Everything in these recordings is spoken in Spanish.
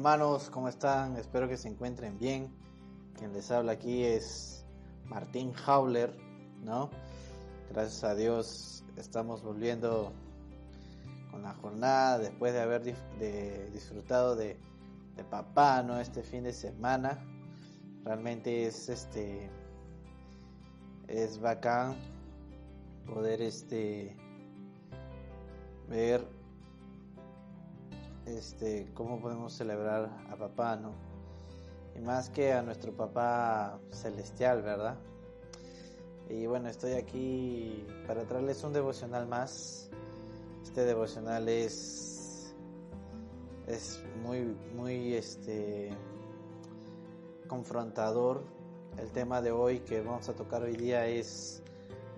Hermanos, ¿cómo están? Espero que se encuentren bien. Quien les habla aquí es Martín Hauler, ¿no? Gracias a Dios estamos volviendo con la jornada después de haber disfrutado de, de, papá, ¿no? Este fin de semana. Realmente es este es bacán poder este ver este, cómo podemos celebrar a papá, ¿no? Y más que a nuestro papá celestial, ¿verdad? Y bueno, estoy aquí para traerles un devocional más. Este devocional es es muy muy este confrontador. El tema de hoy que vamos a tocar hoy día es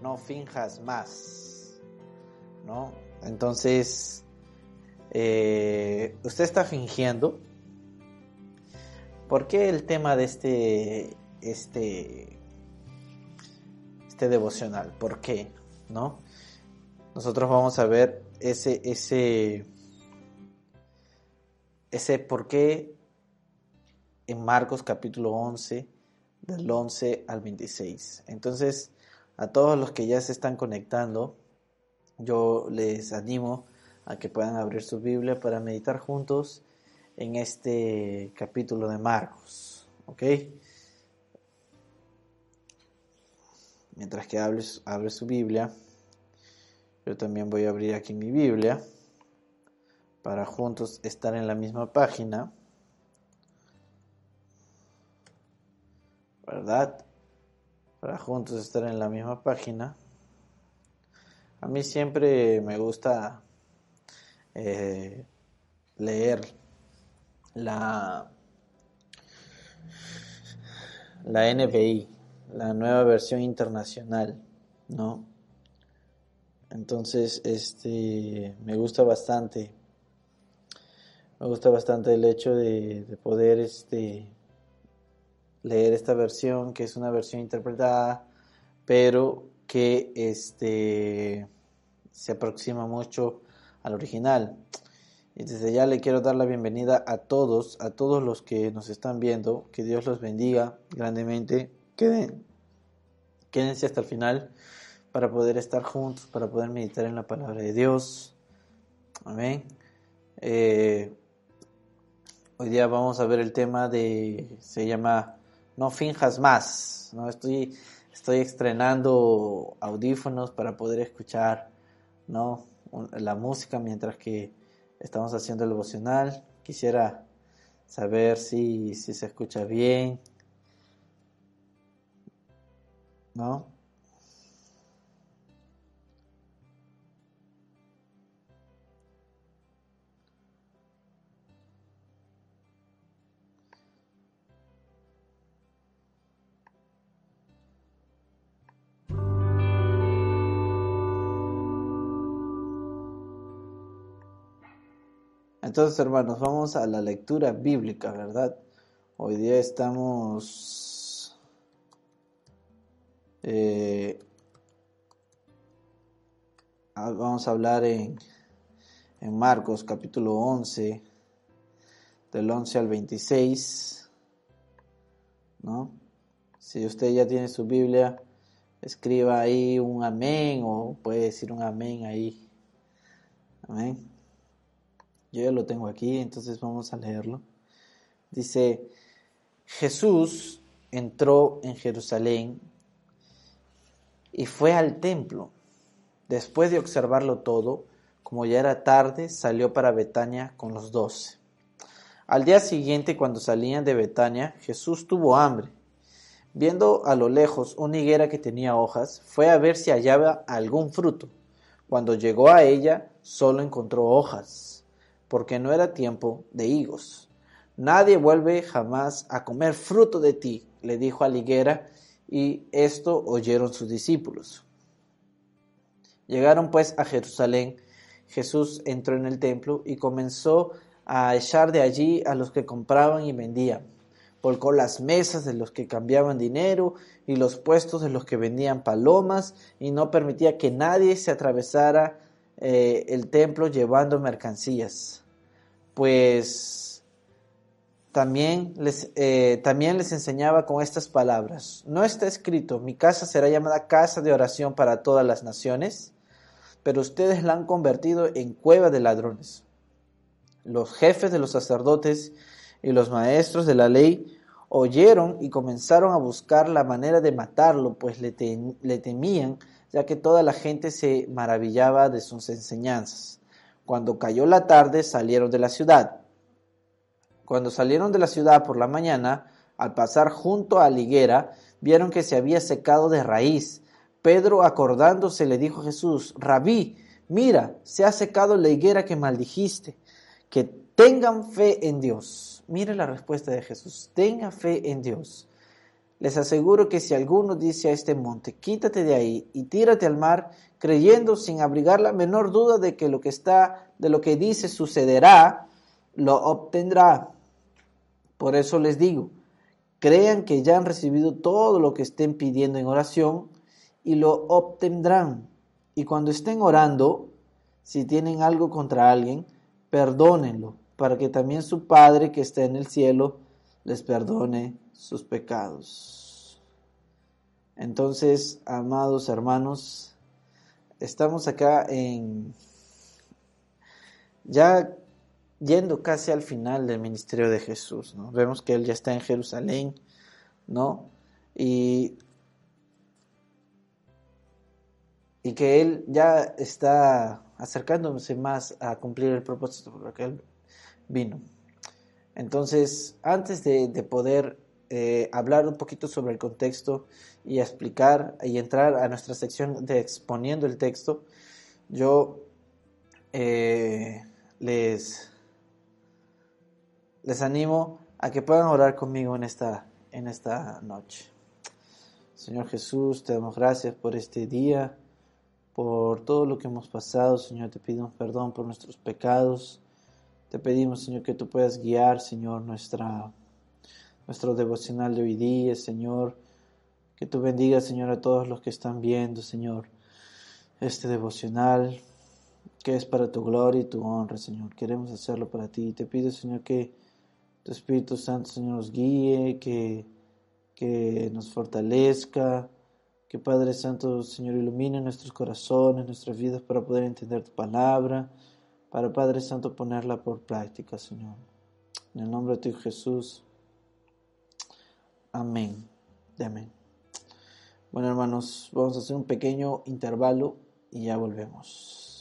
no finjas más. ¿No? Entonces, eh, usted está fingiendo. ¿Por qué el tema de este, este, este devocional? ¿Por qué? ¿No? Nosotros vamos a ver ese, ese, ese por qué en Marcos capítulo 11, del 11 al 26. Entonces, a todos los que ya se están conectando, yo les animo a que puedan abrir su Biblia para meditar juntos en este capítulo de Marcos. ¿Ok? Mientras que abre su Biblia, yo también voy a abrir aquí mi Biblia para juntos estar en la misma página. ¿Verdad? Para juntos estar en la misma página. A mí siempre me gusta eh, leer la, la la nueva versión internacional, ¿no? Entonces, este, me gusta bastante, me gusta bastante el hecho de, de poder, este, leer esta versión, que es una versión interpretada, pero que, este, se aproxima mucho al original. Y desde ya le quiero dar la bienvenida a todos, a todos los que nos están viendo. Que Dios los bendiga grandemente. Queden, quédense hasta el final para poder estar juntos, para poder meditar en la palabra de Dios. Amén. Eh, hoy día vamos a ver el tema de, se llama No finjas más. No estoy, estoy estrenando audífonos para poder escuchar, no la música mientras que estamos haciendo el devocional. Quisiera saber si, si se escucha bien. ¿No? Entonces, hermanos, vamos a la lectura bíblica, ¿verdad? Hoy día estamos... Eh, vamos a hablar en, en Marcos capítulo 11, del 11 al 26, ¿no? Si usted ya tiene su Biblia, escriba ahí un amén o puede decir un amén ahí. Amén. Yo ya lo tengo aquí, entonces vamos a leerlo. Dice, Jesús entró en Jerusalén y fue al templo. Después de observarlo todo, como ya era tarde, salió para Betania con los doce. Al día siguiente, cuando salían de Betania, Jesús tuvo hambre. Viendo a lo lejos una higuera que tenía hojas, fue a ver si hallaba algún fruto. Cuando llegó a ella, solo encontró hojas porque no era tiempo de higos. Nadie vuelve jamás a comer fruto de ti, le dijo a la higuera, y esto oyeron sus discípulos. Llegaron pues a Jerusalén, Jesús entró en el templo y comenzó a echar de allí a los que compraban y vendían. Volcó las mesas de los que cambiaban dinero y los puestos de los que vendían palomas y no permitía que nadie se atravesara eh, el templo llevando mercancías pues también les, eh, también les enseñaba con estas palabras. No está escrito, mi casa será llamada casa de oración para todas las naciones, pero ustedes la han convertido en cueva de ladrones. Los jefes de los sacerdotes y los maestros de la ley oyeron y comenzaron a buscar la manera de matarlo, pues le, le temían, ya que toda la gente se maravillaba de sus enseñanzas. Cuando cayó la tarde salieron de la ciudad. Cuando salieron de la ciudad por la mañana, al pasar junto a la higuera, vieron que se había secado de raíz. Pedro, acordándose, le dijo a Jesús, Rabí, mira, se ha secado la higuera que maldijiste. Que tengan fe en Dios. Mire la respuesta de Jesús, tenga fe en Dios. Les aseguro que si alguno dice a este monte, quítate de ahí y tírate al mar, creyendo sin abrigar la menor duda de que lo que está, de lo que dice sucederá, lo obtendrá. Por eso les digo, crean que ya han recibido todo lo que estén pidiendo en oración y lo obtendrán. Y cuando estén orando, si tienen algo contra alguien, perdónenlo, para que también su Padre que está en el cielo les perdone sus pecados. Entonces, amados hermanos, estamos acá en ya yendo casi al final del ministerio de Jesús. Vemos que él ya está en Jerusalén, ¿no? Y, y que él ya está acercándose más a cumplir el propósito por el que él vino. Entonces, antes de, poder eh, hablar un poquito sobre el contexto y explicar y entrar a nuestra sección de exponiendo el texto, yo eh, les les animo a que puedan orar conmigo en esta, en esta noche. Señor Jesús, te damos gracias por este día, por todo lo que hemos pasado. Señor, te pedimos perdón por nuestros pecados. Te pedimos, Señor, que tú puedas guiar, Señor, nuestra, nuestro devocional de hoy día, Señor. Que tú bendigas, Señor, a todos los que están viendo, Señor, este devocional que es para tu gloria y tu honra, Señor. Queremos hacerlo para ti. Te pido, Señor, que tu Espíritu Santo, Señor, nos guíe, que, que nos fortalezca, que Padre Santo, Señor, ilumine nuestros corazones, nuestras vidas para poder entender tu palabra, para Padre Santo ponerla por práctica, Señor. En el nombre de tu Jesús. Amén. amén. Bueno, hermanos, vamos a hacer un pequeño intervalo y ya volvemos.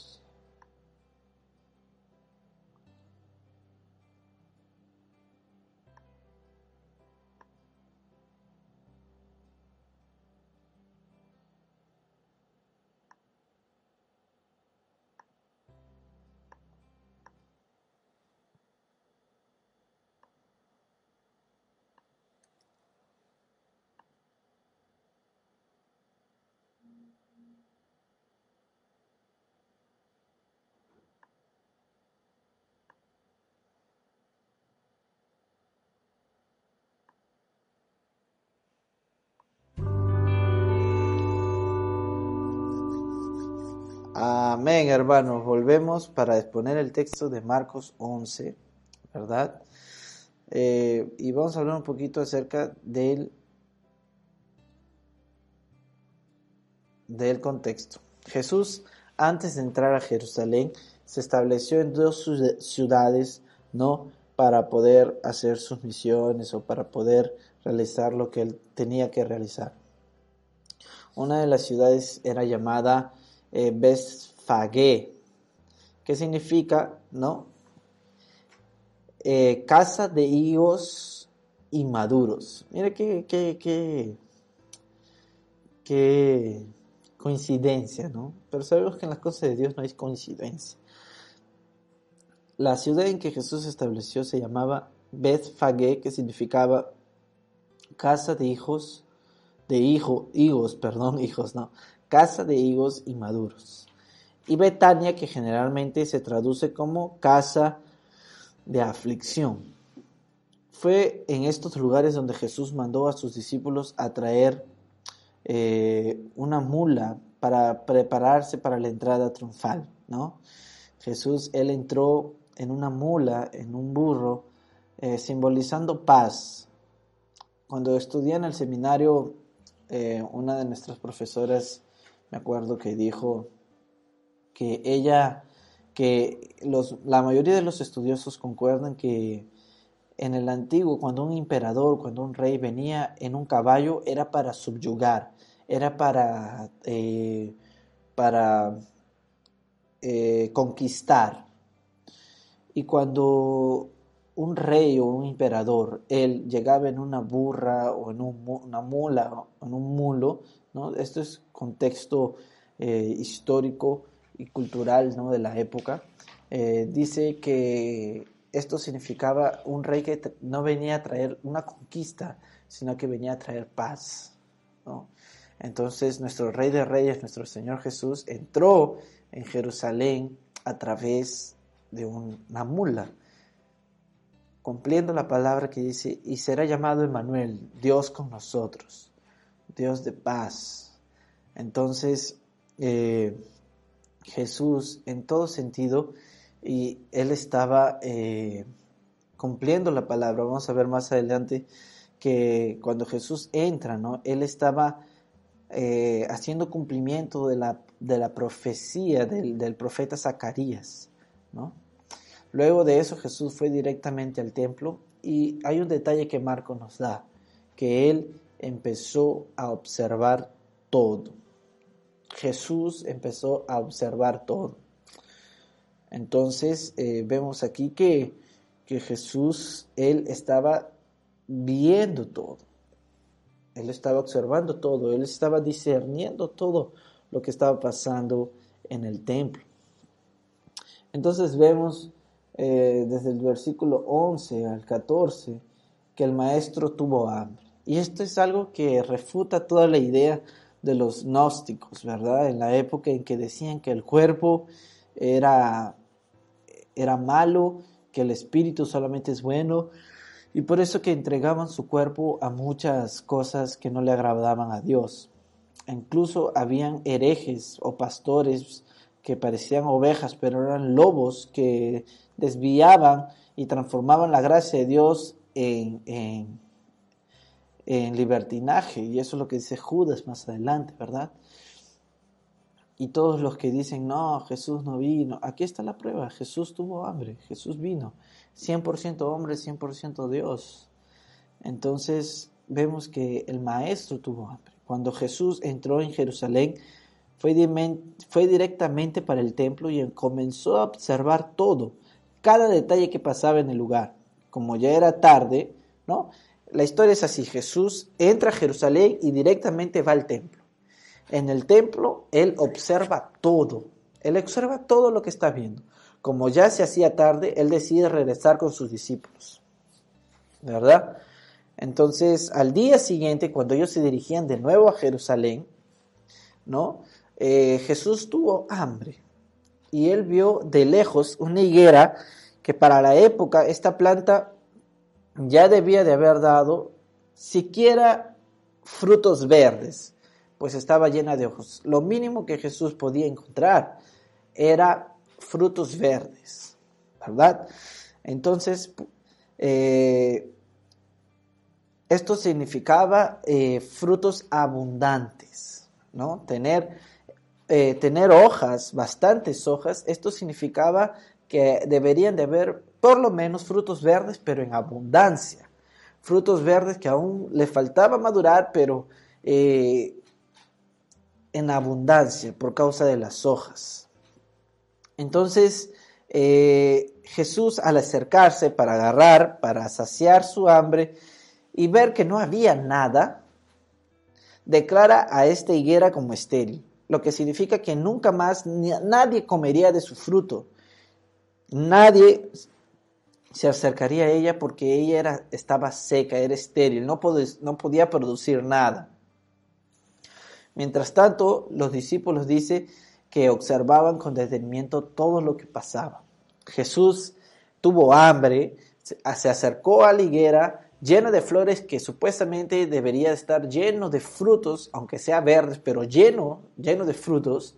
Amén, hermanos. Volvemos para exponer el texto de Marcos 11, ¿verdad? Eh, y vamos a hablar un poquito acerca del, del contexto. Jesús, antes de entrar a Jerusalén, se estableció en dos ciudades, ¿no? Para poder hacer sus misiones o para poder realizar lo que él tenía que realizar. Una de las ciudades era llamada eh, Fagué, que significa, ¿no? Eh, casa de higos inmaduros. Mira qué, qué, qué, coincidencia, ¿no? Pero sabemos que en las cosas de Dios no hay coincidencia. La ciudad en que Jesús se estableció se llamaba Beth Fagé, que significaba casa de hijos, de hijo, higos, perdón, hijos, no, casa de higos inmaduros y Betania, que generalmente se traduce como casa de aflicción. Fue en estos lugares donde Jesús mandó a sus discípulos a traer eh, una mula para prepararse para la entrada triunfal, ¿no? Jesús, él entró en una mula, en un burro, eh, simbolizando paz. Cuando estudié en el seminario, eh, una de nuestras profesoras, me acuerdo que dijo que ella, que los, la mayoría de los estudiosos concuerdan que en el antiguo, cuando un emperador, cuando un rey venía en un caballo, era para subyugar, era para, eh, para conquistar. Y cuando un rey o un emperador, él llegaba en una burra o en una mula o en un mulo, ¿no? Esto es contexto eh, histórico cultural ¿no? de la época. Eh, dice que esto significaba un rey que no venía a traer una conquista, sino que venía a traer paz. ¿no? Entonces nuestro rey de reyes, nuestro Señor Jesús, entró en Jerusalén a través de una mula cumpliendo la palabra que dice, y será llamado Emmanuel, Dios con nosotros, Dios de paz. Entonces, eh, Jesús, en todo sentido, y él estaba eh, cumpliendo la palabra. Vamos a ver más adelante que cuando Jesús entra, ¿no? Él estaba eh, haciendo cumplimiento de la, de la profecía del, del profeta Zacarías, ¿no? Luego de eso Jesús fue directamente al templo y hay un detalle que Marco nos da, que él empezó a observar todo. Jesús empezó a observar todo. Entonces eh, vemos aquí que, que Jesús, él estaba viendo todo. Él estaba observando todo, él estaba discerniendo todo lo que estaba pasando en el templo. Entonces vemos eh, desde el versículo 11 al 14 que el maestro tuvo hambre. Y esto es algo que refuta toda la idea de los gnósticos, ¿verdad? En la época en que decían que el cuerpo era, era malo, que el espíritu solamente es bueno, y por eso que entregaban su cuerpo a muchas cosas que no le agradaban a Dios. Incluso habían herejes o pastores que parecían ovejas, pero eran lobos que desviaban y transformaban la gracia de Dios en, en, libertinaje. Y eso es lo que dice Judas más adelante, ¿verdad? Y todos los que dicen, no, Jesús no vino, aquí está la prueba, Jesús tuvo hambre, Jesús vino, 100% hombre, 100% Dios. Entonces vemos que el maestro tuvo hambre. Cuando Jesús entró en Jerusalén, fue, fue directamente para el templo y comenzó a observar todo cada detalle que pasaba en el lugar. Como ya era tarde, ¿no? La historia es así, Jesús entra a Jerusalén y directamente va al templo. En el templo él observa todo, él observa todo lo que está viendo. Como ya se hacía tarde, él decide regresar con sus discípulos. ¿Verdad? Entonces, al día siguiente, cuando ellos se dirigían de nuevo a Jerusalén, ¿no? Eh, Jesús tuvo hambre y él vio de lejos una higuera que para la época esta planta ya debía de haber dado siquiera frutos verdes, pues estaba llena de ojos. Lo mínimo que Jesús podía encontrar era frutos verdes, ¿verdad? Entonces, eh, esto significaba eh, frutos abundantes, ¿no? Tener eh, tener hojas, bastantes hojas, esto significaba que deberían de haber por lo menos frutos verdes, pero en abundancia. Frutos verdes que aún le faltaba madurar, pero eh, en abundancia por causa de las hojas. Entonces, eh, Jesús al acercarse para agarrar, para saciar su hambre y ver que no había nada, declara a esta higuera como estéril lo que significa que nunca más nadie comería de su fruto. Nadie se acercaría a ella porque ella era, estaba seca, era estéril, no, no podía producir nada. Mientras tanto, los discípulos dicen que observaban con detenimiento todo lo que pasaba. Jesús tuvo hambre, se acercó a la higuera, lleno de flores que supuestamente debería estar lleno de frutos, aunque sea verdes, pero lleno, lleno de frutos,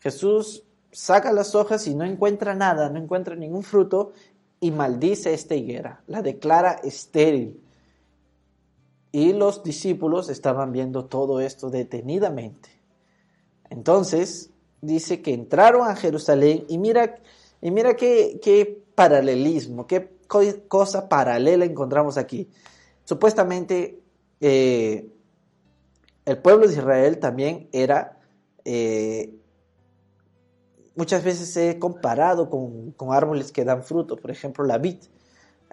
Jesús saca las hojas y no encuentra nada, no encuentra ningún fruto y maldice esta higuera, la declara estéril. Y los discípulos estaban viendo todo esto detenidamente. Entonces, dice que entraron a Jerusalén y mira, y mira qué, qué paralelismo, qué cosa paralela encontramos aquí. Supuestamente, eh, el pueblo de Israel también era, eh, muchas veces he comparado con, árboles que dan fruto, por ejemplo, la vid.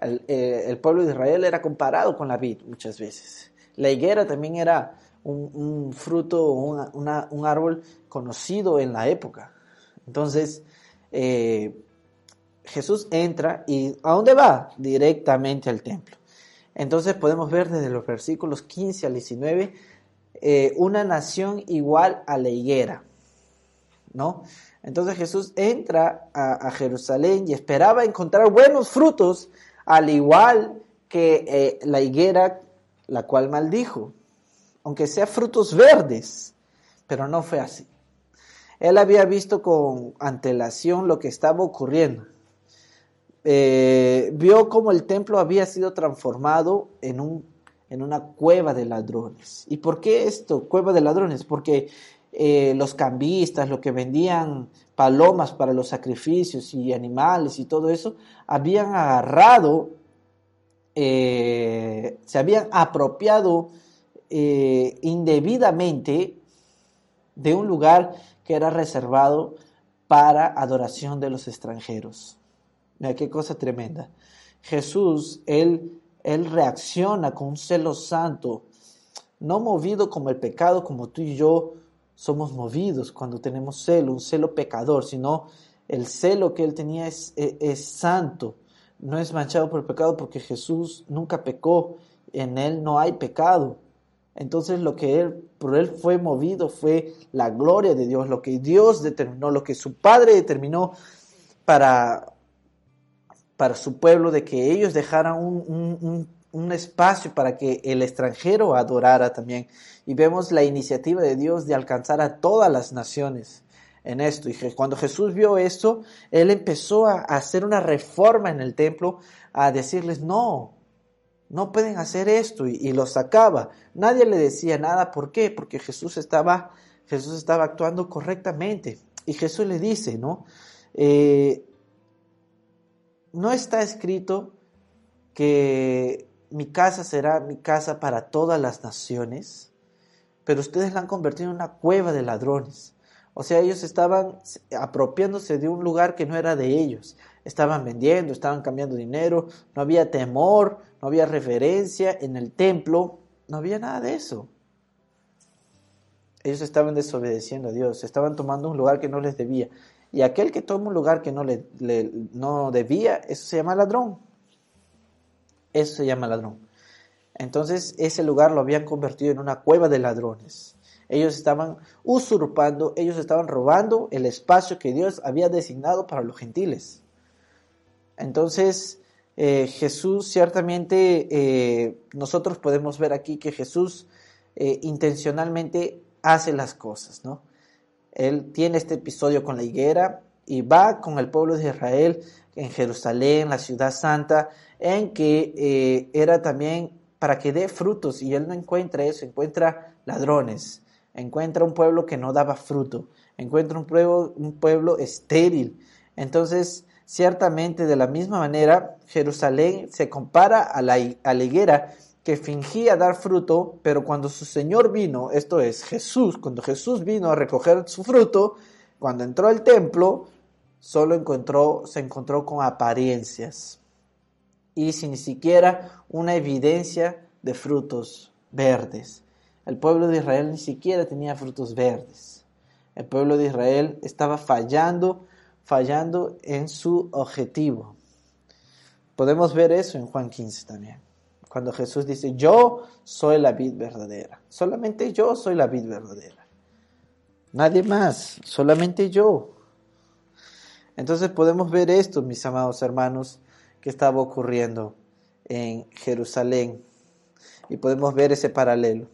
Eh, el, pueblo de Israel era comparado con la vid muchas veces. La higuera también era un, fruto, un árbol conocido en la época. Entonces, Jesús entra y ¿a dónde va? Directamente al templo. Entonces podemos ver desde los versículos 15 al 19 eh, una nación igual a la higuera, ¿no? Entonces Jesús entra a, Jerusalén y esperaba encontrar buenos frutos, al igual que eh, la higuera, la cual maldijo, aunque sea frutos verdes, pero no fue así. Él había visto con antelación lo que estaba ocurriendo. Eh, vio cómo el templo había sido transformado en, un, en una cueva de ladrones. ¿Y por qué esto, cueva de ladrones? Porque eh, los cambistas, los que vendían palomas para los sacrificios y animales y todo eso, habían agarrado, eh, se habían apropiado indebidamente de un lugar que era reservado para adoración de los extranjeros. Mira qué cosa tremenda. Jesús, él, él reacciona con un celo santo, no movido como el pecado, como tú y yo somos movidos cuando tenemos celo, un celo pecador, sino el celo que él tenía es, es, santo, no es manchado por el pecado porque Jesús nunca pecó, en él no hay pecado. Entonces lo que él, por él fue movido fue la gloria de Dios, lo que Dios determinó, lo que su Padre determinó para, para su pueblo, de que ellos dejaran un, espacio para que el extranjero adorara también. Y vemos la iniciativa de Dios de alcanzar a todas las naciones en esto. Y cuando Jesús vio esto, Él empezó a hacer una reforma en el templo, a decirles, no, no pueden hacer esto, y, y los sacaba. Nadie le decía nada, ¿por qué? Porque Jesús estaba, Jesús estaba actuando correctamente. Y Jesús le dice, ¿no? Eh, no está escrito que mi casa será mi casa para todas las naciones, pero ustedes la han convertido en una cueva de ladrones. O sea, ellos estaban apropiándose de un lugar que no era de ellos. Estaban vendiendo, estaban cambiando dinero, no había temor, no había referencia en el templo, no había nada de eso. Ellos estaban desobedeciendo a Dios, estaban tomando un lugar que no les debía. Y aquel que toma un lugar que no le, no debía, eso se llama ladrón. Eso se llama ladrón. Entonces ese lugar lo habían convertido en una cueva de ladrones. Ellos estaban usurpando, ellos estaban robando el espacio que Dios había designado para los gentiles. Entonces eh, Jesús ciertamente, eh, nosotros podemos ver aquí que Jesús eh, intencionalmente hace las cosas, ¿no? Él tiene este episodio con la higuera y va con el pueblo de Israel en Jerusalén, la ciudad santa, en que eh, era también para que dé frutos y él no encuentra eso, encuentra ladrones, encuentra un pueblo que no daba fruto, encuentra un pueblo, un pueblo estéril. Entonces, ciertamente de la misma manera, Jerusalén se compara a la, a la higuera que fingía dar fruto, pero cuando su Señor vino, esto es Jesús, cuando Jesús vino a recoger su fruto, cuando entró al templo, solo se encontró con apariencias y sin siquiera una evidencia de frutos verdes. El pueblo de Israel ni siquiera tenía frutos verdes. El pueblo de Israel estaba fallando, fallando en su objetivo. Podemos ver eso en Juan 15 también cuando Jesús dice, yo soy la vid verdadera. Solamente yo soy la vid verdadera. Nadie más, solamente yo. Entonces podemos ver esto, mis amados hermanos, que estaba ocurriendo en Jerusalén. Y podemos ver ese paralelo.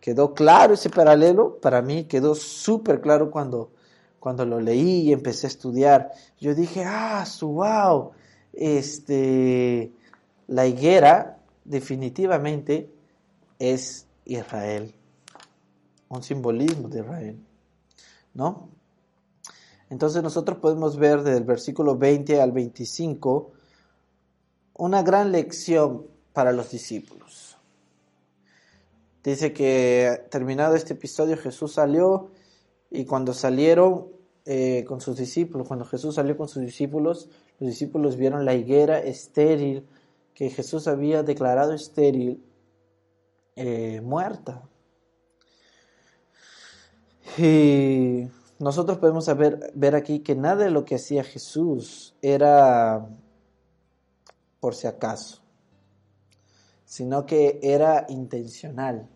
Quedó claro ese paralelo, para mí quedó súper claro cuando, cuando lo leí y empecé a estudiar. Yo dije, ah, su wow, este, la higuera definitivamente es Israel, un simbolismo de Israel, ¿no? Entonces nosotros podemos ver desde el versículo 20 al 25 una gran lección para los discípulos. Dice que terminado este episodio Jesús salió y cuando salieron eh, con sus discípulos, cuando Jesús salió con sus discípulos, los discípulos vieron la higuera estéril que Jesús había declarado estéril, eh, muerta. Y nosotros podemos ver aquí que nada de lo que hacía Jesús era por si acaso, sino que era intencional.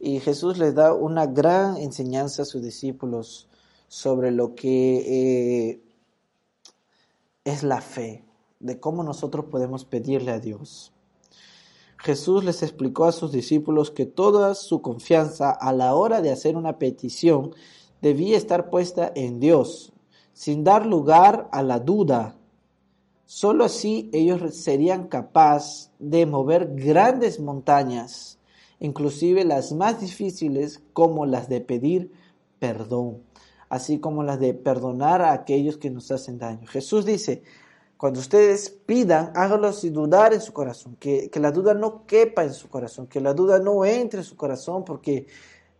Y Jesús les da una gran enseñanza a sus discípulos sobre lo que eh, es la fe, de cómo nosotros podemos pedirle a Dios. Jesús les explicó a sus discípulos que toda su confianza a la hora de hacer una petición debía estar puesta en Dios, sin dar lugar a la duda. Solo así ellos serían capaces de mover grandes montañas, inclusive las más difíciles como las de pedir perdón, así como las de perdonar a aquellos que nos hacen daño. Jesús dice, cuando ustedes pidan, háganlo sin dudar en su corazón, que, la duda no quepa en su corazón, que la duda no entre en su corazón, porque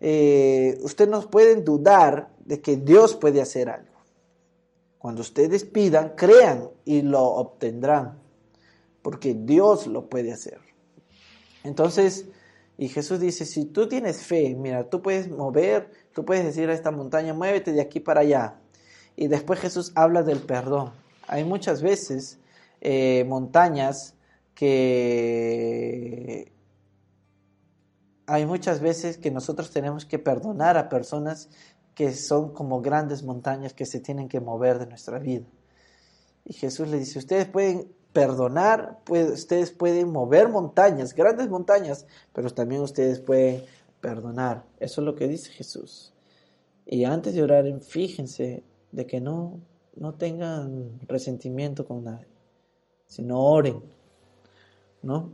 eh, ustedes no pueden dudar de que Dios puede hacer algo. Cuando ustedes pidan, crean y lo obtendrán, porque Dios lo puede hacer. Entonces, y Jesús dice, si tú tienes fe, mira, tú puedes mover, tú puedes decir a esta montaña, muévete de aquí para allá. Y después Jesús habla del perdón. Hay muchas veces eh, montañas que... Hay muchas veces que nosotros tenemos que perdonar a personas que son como grandes montañas que se tienen que mover de nuestra vida. Y Jesús le dice, ustedes pueden perdonar, pues, ustedes pueden mover montañas, grandes montañas, pero también ustedes pueden perdonar. Eso es lo que dice Jesús. Y antes de orar, fíjense de que no no tengan resentimiento con nadie, sino oren, ¿no?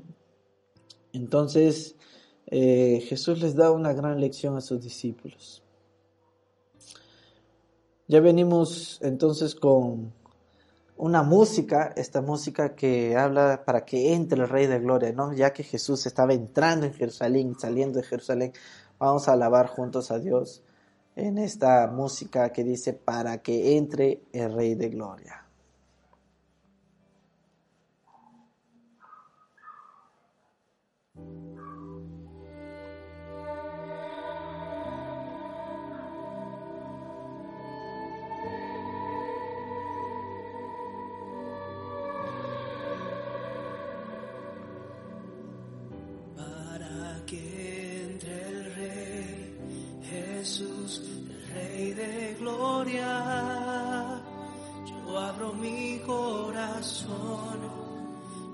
Entonces, eh, Jesús les da una gran lección a sus discípulos. Ya venimos entonces con una música, esta música que habla para que entre el Rey de Gloria, ¿no? Ya que Jesús estaba entrando en Jerusalén, saliendo de Jerusalén, vamos a alabar juntos a Dios en esta música que dice para que entre el Rey de Gloria. que entre el Rey Jesús, el Rey de Gloria. Yo abro mi corazón,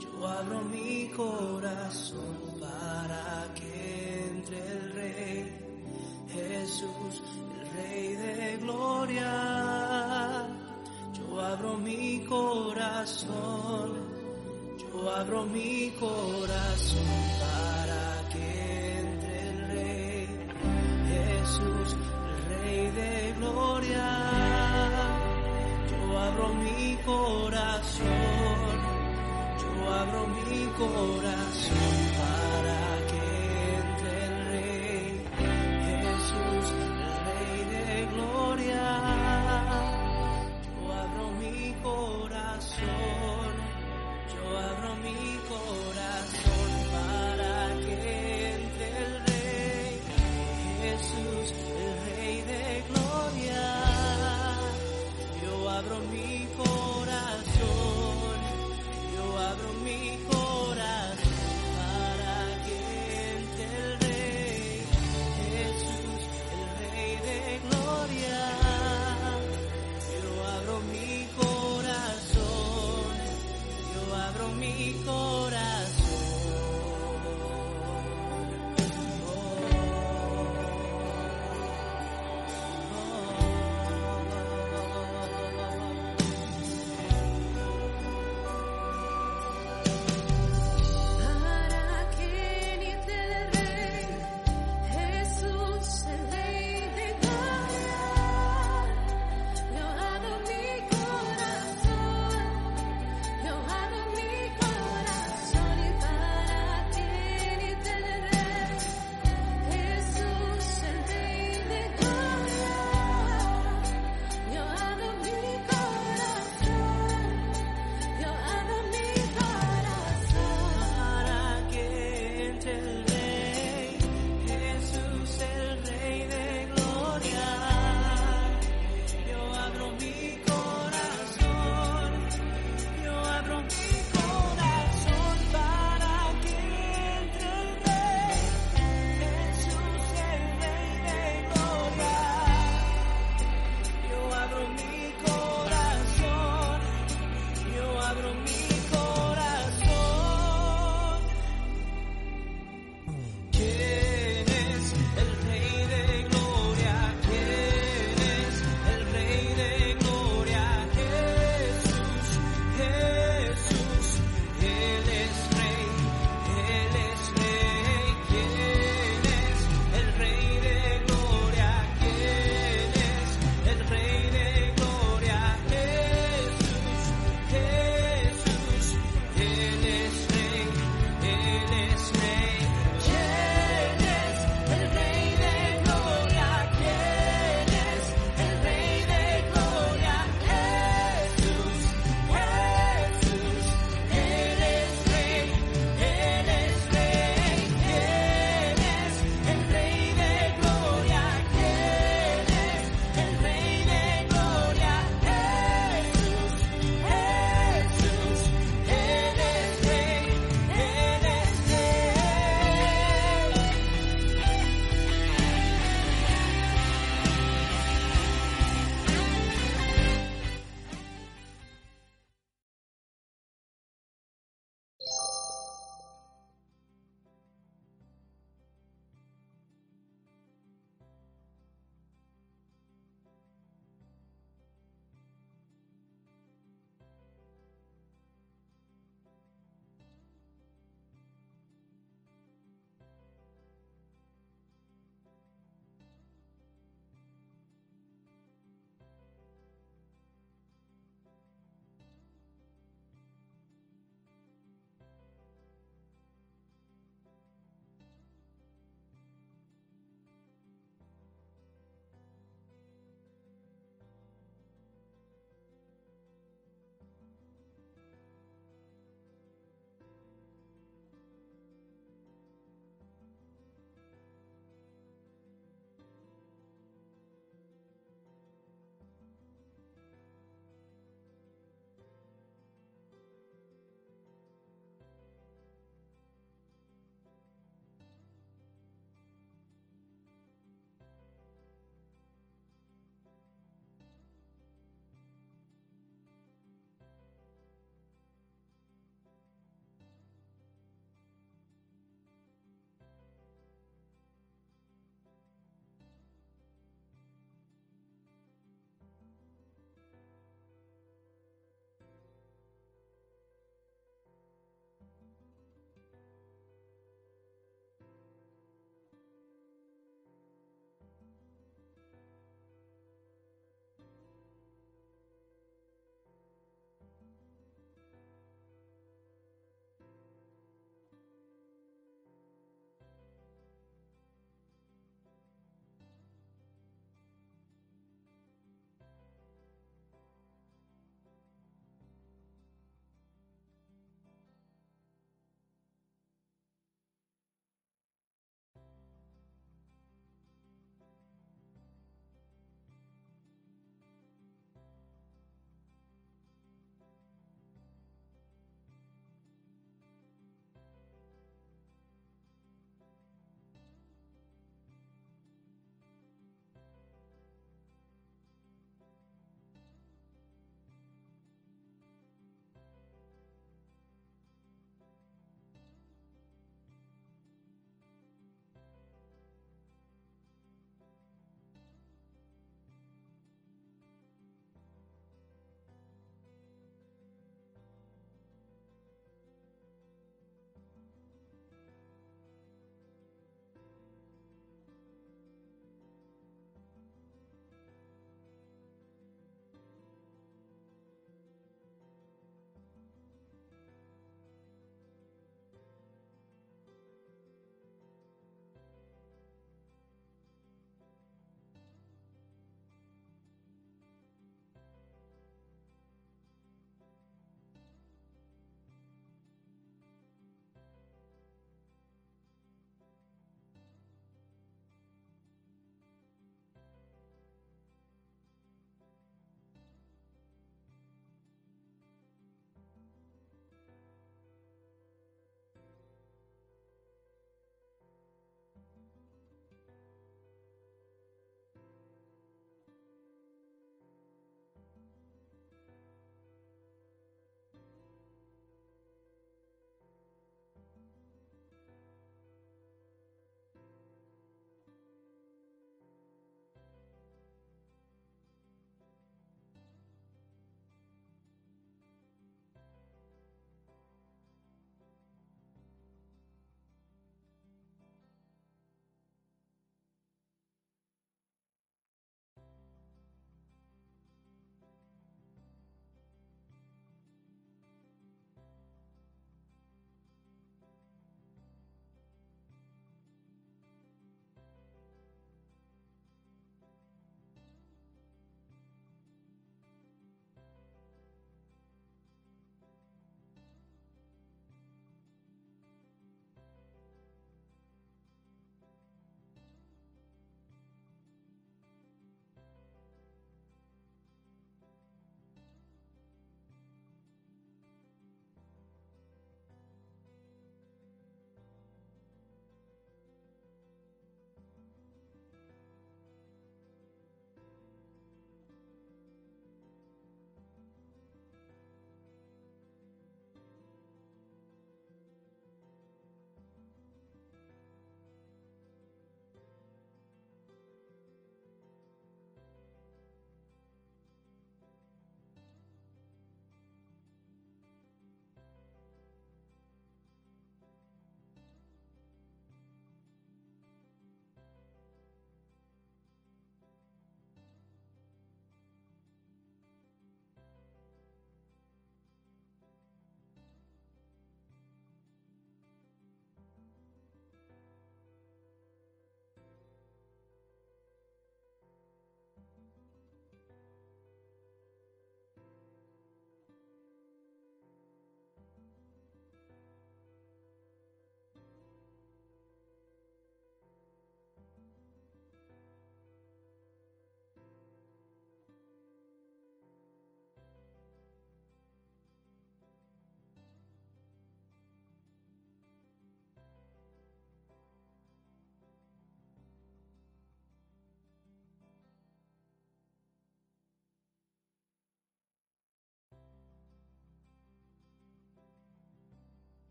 yo abro mi corazón para que entre el Rey Jesús, el Rey de Gloria. Yo abro mi corazón, yo abro mi corazón para Jesús, Rey de Gloria. Yo abro mi corazón, yo abro mi corazón para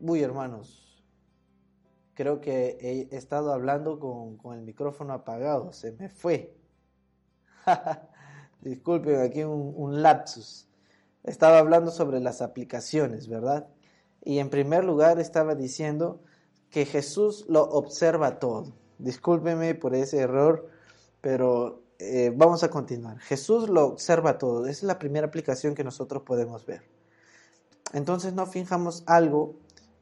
Uy, hermanos, creo que he estado hablando con, el micrófono apagado, se me fue. Disculpen, aquí un, lapsus. Estaba hablando sobre las aplicaciones, ¿verdad? Y en primer lugar estaba diciendo que Jesús lo observa todo. Discúlpeme por ese error, pero eh, vamos a continuar. Jesús lo observa todo. Esa es la primera aplicación que nosotros podemos ver. Entonces no finjamos algo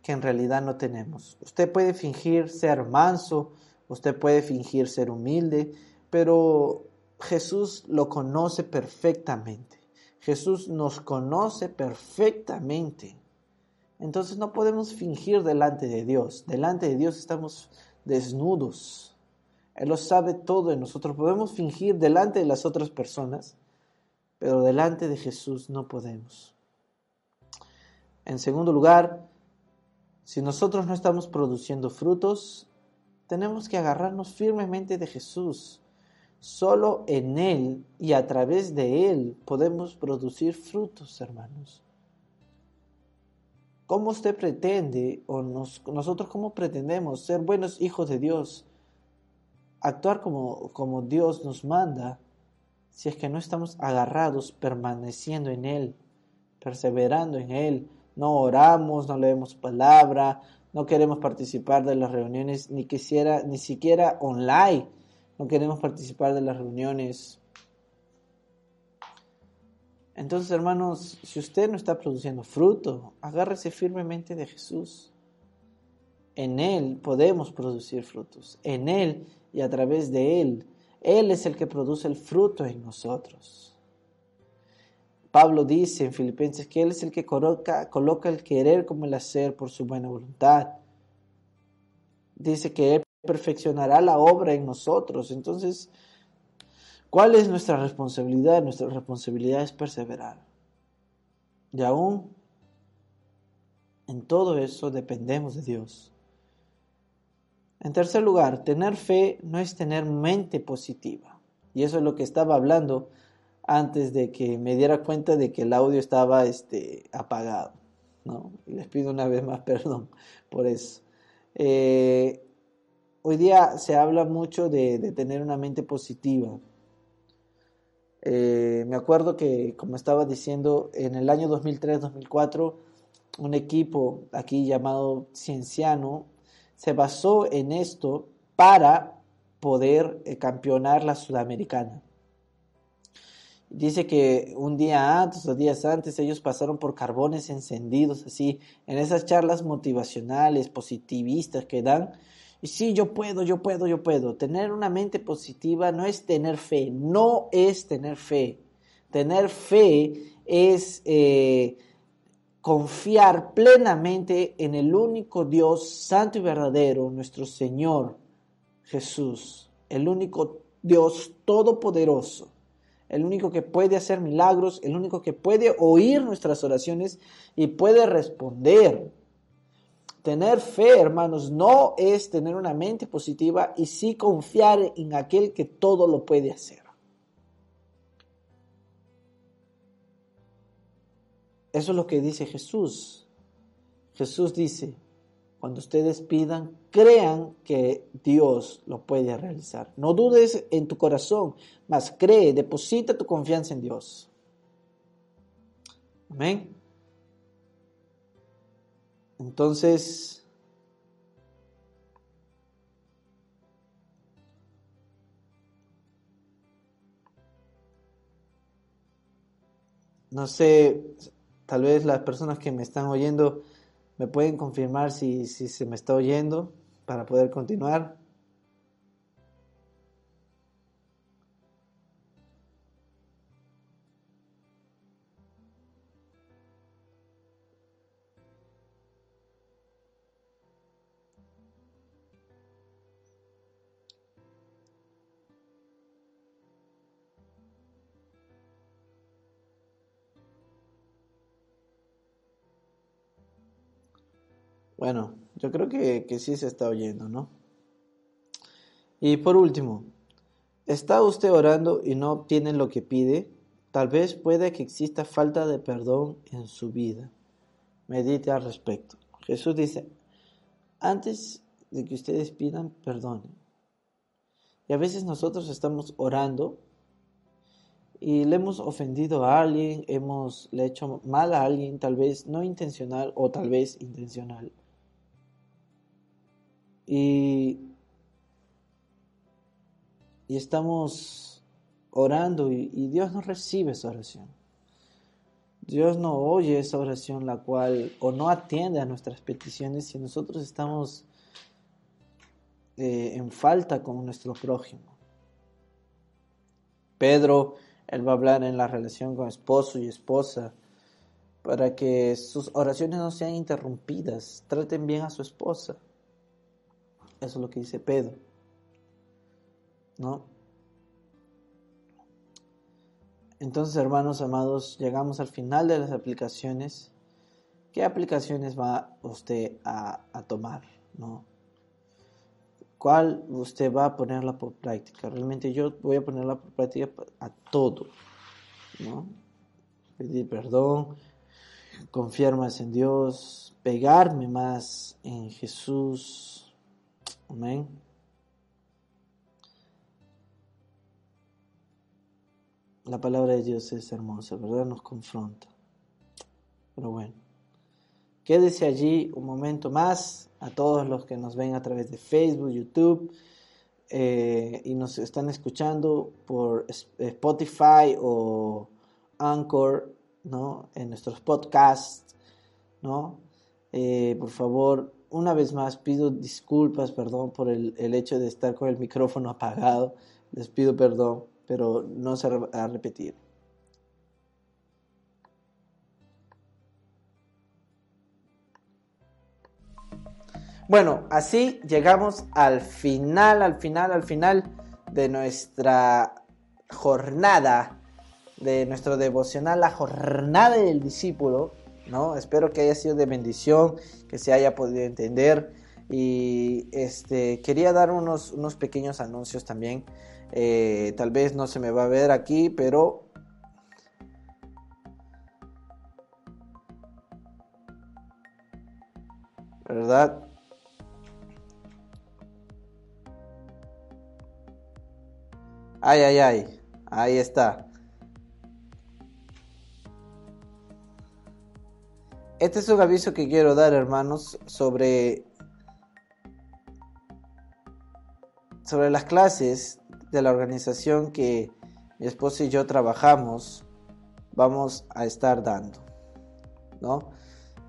que en realidad no tenemos. Usted puede fingir ser manso, usted puede fingir ser humilde, pero Jesús lo conoce perfectamente. Jesús nos conoce perfectamente. Entonces no podemos fingir delante de Dios. Delante de Dios estamos desnudos. Él lo sabe todo de nosotros. Podemos fingir delante de las otras personas, pero delante de Jesús no podemos. En segundo lugar, si nosotros no estamos produciendo frutos, tenemos que agarrarnos firmemente de Jesús. Solo en Él y a través de Él podemos producir frutos, hermanos. ¿Cómo usted pretende, o nosotros cómo pretendemos ser buenos hijos de Dios, actuar como, como Dios nos manda, si es que no estamos agarrados, permaneciendo en Él, perseverando en Él? No oramos, no leemos palabra, no queremos participar de las reuniones, ni quisiera, ni siquiera online, no queremos participar de las reuniones entonces, hermanos, si usted no está produciendo fruto, agárrese firmemente de Jesús. En Él podemos producir frutos. En Él y a través de Él. Él es el que produce el fruto en nosotros. Pablo dice en Filipenses que Él es el que coloca, el querer como el hacer por su buena voluntad. Dice que Él perfeccionará la obra en nosotros. Entonces, ¿Cuál es nuestra responsabilidad? Nuestra responsabilidad es perseverar. Y aún en todo eso dependemos de Dios. En tercer lugar, tener fe no es tener mente positiva. Y eso es lo que estaba hablando antes de que me diera cuenta de que el audio estaba este, apagado. ¿no? les pido una vez más perdón por eso. Eh, hoy día se habla mucho de, de tener una mente positiva. Eh, me acuerdo que, como estaba diciendo, en el año 2003-2004, un equipo aquí llamado Cienciano se basó en esto para poder eh, campeonar la Sudamericana. Dice que un día antes o días antes ellos pasaron por carbones encendidos, así, en esas charlas motivacionales, positivistas que dan, y sí, yo puedo, yo puedo, yo puedo. Tener una mente positiva no es tener fe, no es tener fe. Tener fe es eh, confiar plenamente en el único Dios santo y verdadero, nuestro Señor Jesús, el único Dios todopoderoso, el único que puede hacer milagros, el único que puede oír nuestras oraciones y puede responder. Tener fe, hermanos, no es tener una mente positiva y sí confiar en aquel que todo lo puede hacer. Eso es lo que dice Jesús. Jesús dice, cuando ustedes pidan, crean que Dios lo puede realizar. No dudes en tu corazón, mas cree, deposita tu confianza en Dios. Amén. Entonces, no sé, tal vez las personas que me están oyendo me pueden confirmar si, si se me está oyendo para poder continuar. Bueno, yo creo que, que sí se está oyendo, ¿no? Y por último, ¿está usted orando y no obtiene lo que pide? Tal vez puede que exista falta de perdón en su vida. Medite al respecto. Jesús dice, antes de que ustedes pidan, perdonen. Y a veces nosotros estamos orando y le hemos ofendido a alguien, hemos le hecho mal a alguien, tal vez no intencional o tal vez intencional. Y, y estamos orando y, Dios no recibe esa oración. Dios no oye esa oración la cual o no atiende a nuestras peticiones si nosotros estamos eh, en falta con nuestro prójimo. Pedro, él va a hablar en la relación con esposo y esposa para que sus oraciones no sean interrumpidas, traten bien a su esposa. Eso es lo que dice Pedro. ¿No? Entonces, hermanos amados, llegamos al final de las aplicaciones. ¿Qué aplicaciones va usted a, tomar? ¿no? ¿Cuál usted va a ponerla por práctica? Realmente yo voy a ponerla por práctica a todo. ¿no? Pedir perdón, confiar más en Dios, pegarme más en Jesús. Amén. La palabra de Dios es hermosa, ¿verdad? Nos confronta. Pero bueno, quédese allí un momento más a todos los que nos ven a través de Facebook, YouTube eh, y nos están escuchando por Spotify o Anchor, ¿no? En nuestros podcasts, ¿no? Eh, por favor, una vez más pido disculpas, perdón por el, el hecho de estar con el micrófono apagado. Les pido perdón pero no se va a repetir. Bueno, así llegamos al final, al final, al final de nuestra jornada, de nuestro devocional, la jornada del discípulo, ¿no? Espero que haya sido de bendición, que se haya podido entender y este quería dar unos, unos pequeños anuncios también. Eh, tal vez no se me va a ver aquí, pero... ¿Verdad? Ay, ay, ay. Ahí está. Este es un aviso que quiero dar, hermanos, sobre sobre las clases de la organización que mi esposa y yo trabajamos vamos a estar dando. ¿no?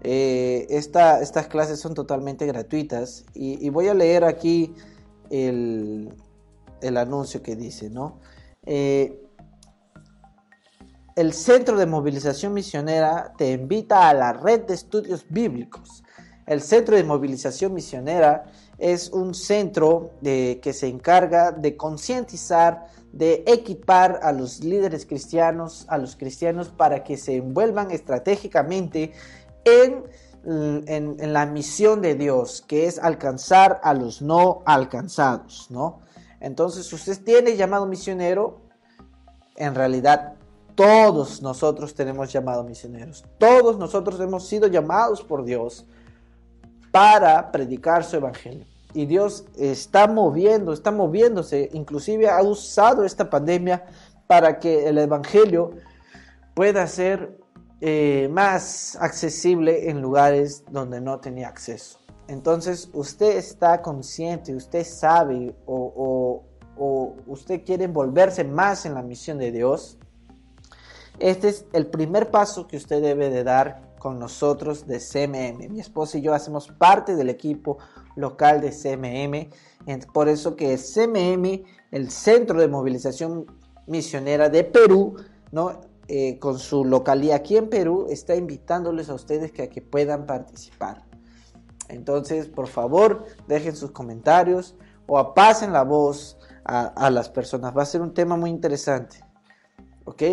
Eh, estas clases son totalmente gratuitas y, voy a leer aquí el, anuncio que dice, ¿no? Eh, el Centro de Movilización Misionera te invita a la red de estudios bíblicos. El Centro de Movilización Misionera es un centro que se encarga de concientizar, de equipar a los líderes cristianos, a los cristianos para que se envuelvan estratégicamente en, en, la misión de Dios, que es alcanzar a los no alcanzados, ¿no? Entonces, usted tiene llamado misionero, en realidad todos nosotros tenemos llamado misioneros, todos nosotros hemos sido llamados por Dios para predicar su evangelio. Y Dios está moviendo, está moviéndose, inclusive ha usado esta pandemia para que el evangelio pueda ser eh, más accesible en lugares donde no tenía acceso. Entonces usted está consciente, usted sabe o, o usted quiere envolverse más en la misión de Dios. Este es el primer paso que usted debe de dar con nosotros de CMM. Mi esposa y yo hacemos parte del equipo local de CMM. Por eso que el CMM, el Centro de Movilización Misionera de Perú, ¿no? Eh, con su localidad aquí en Perú, está invitándoles a ustedes que, a que puedan participar. Entonces, por favor, dejen sus comentarios o pasen la voz a, a las personas. Va a ser un tema muy interesante. ¿Ok?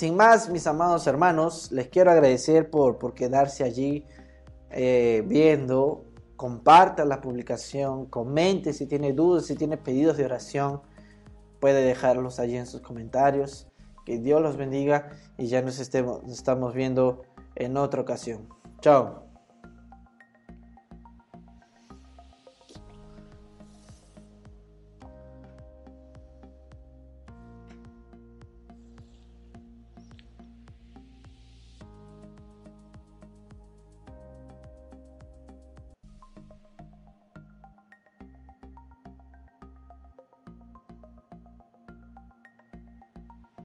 Sin más, mis amados hermanos, les quiero agradecer por, por quedarse allí eh, viendo. Comparta la publicación, comente si tiene dudas, si tiene pedidos de oración, puede dejarlos allí en sus comentarios. Que Dios los bendiga y ya nos estemos, estamos viendo en otra ocasión. Chao.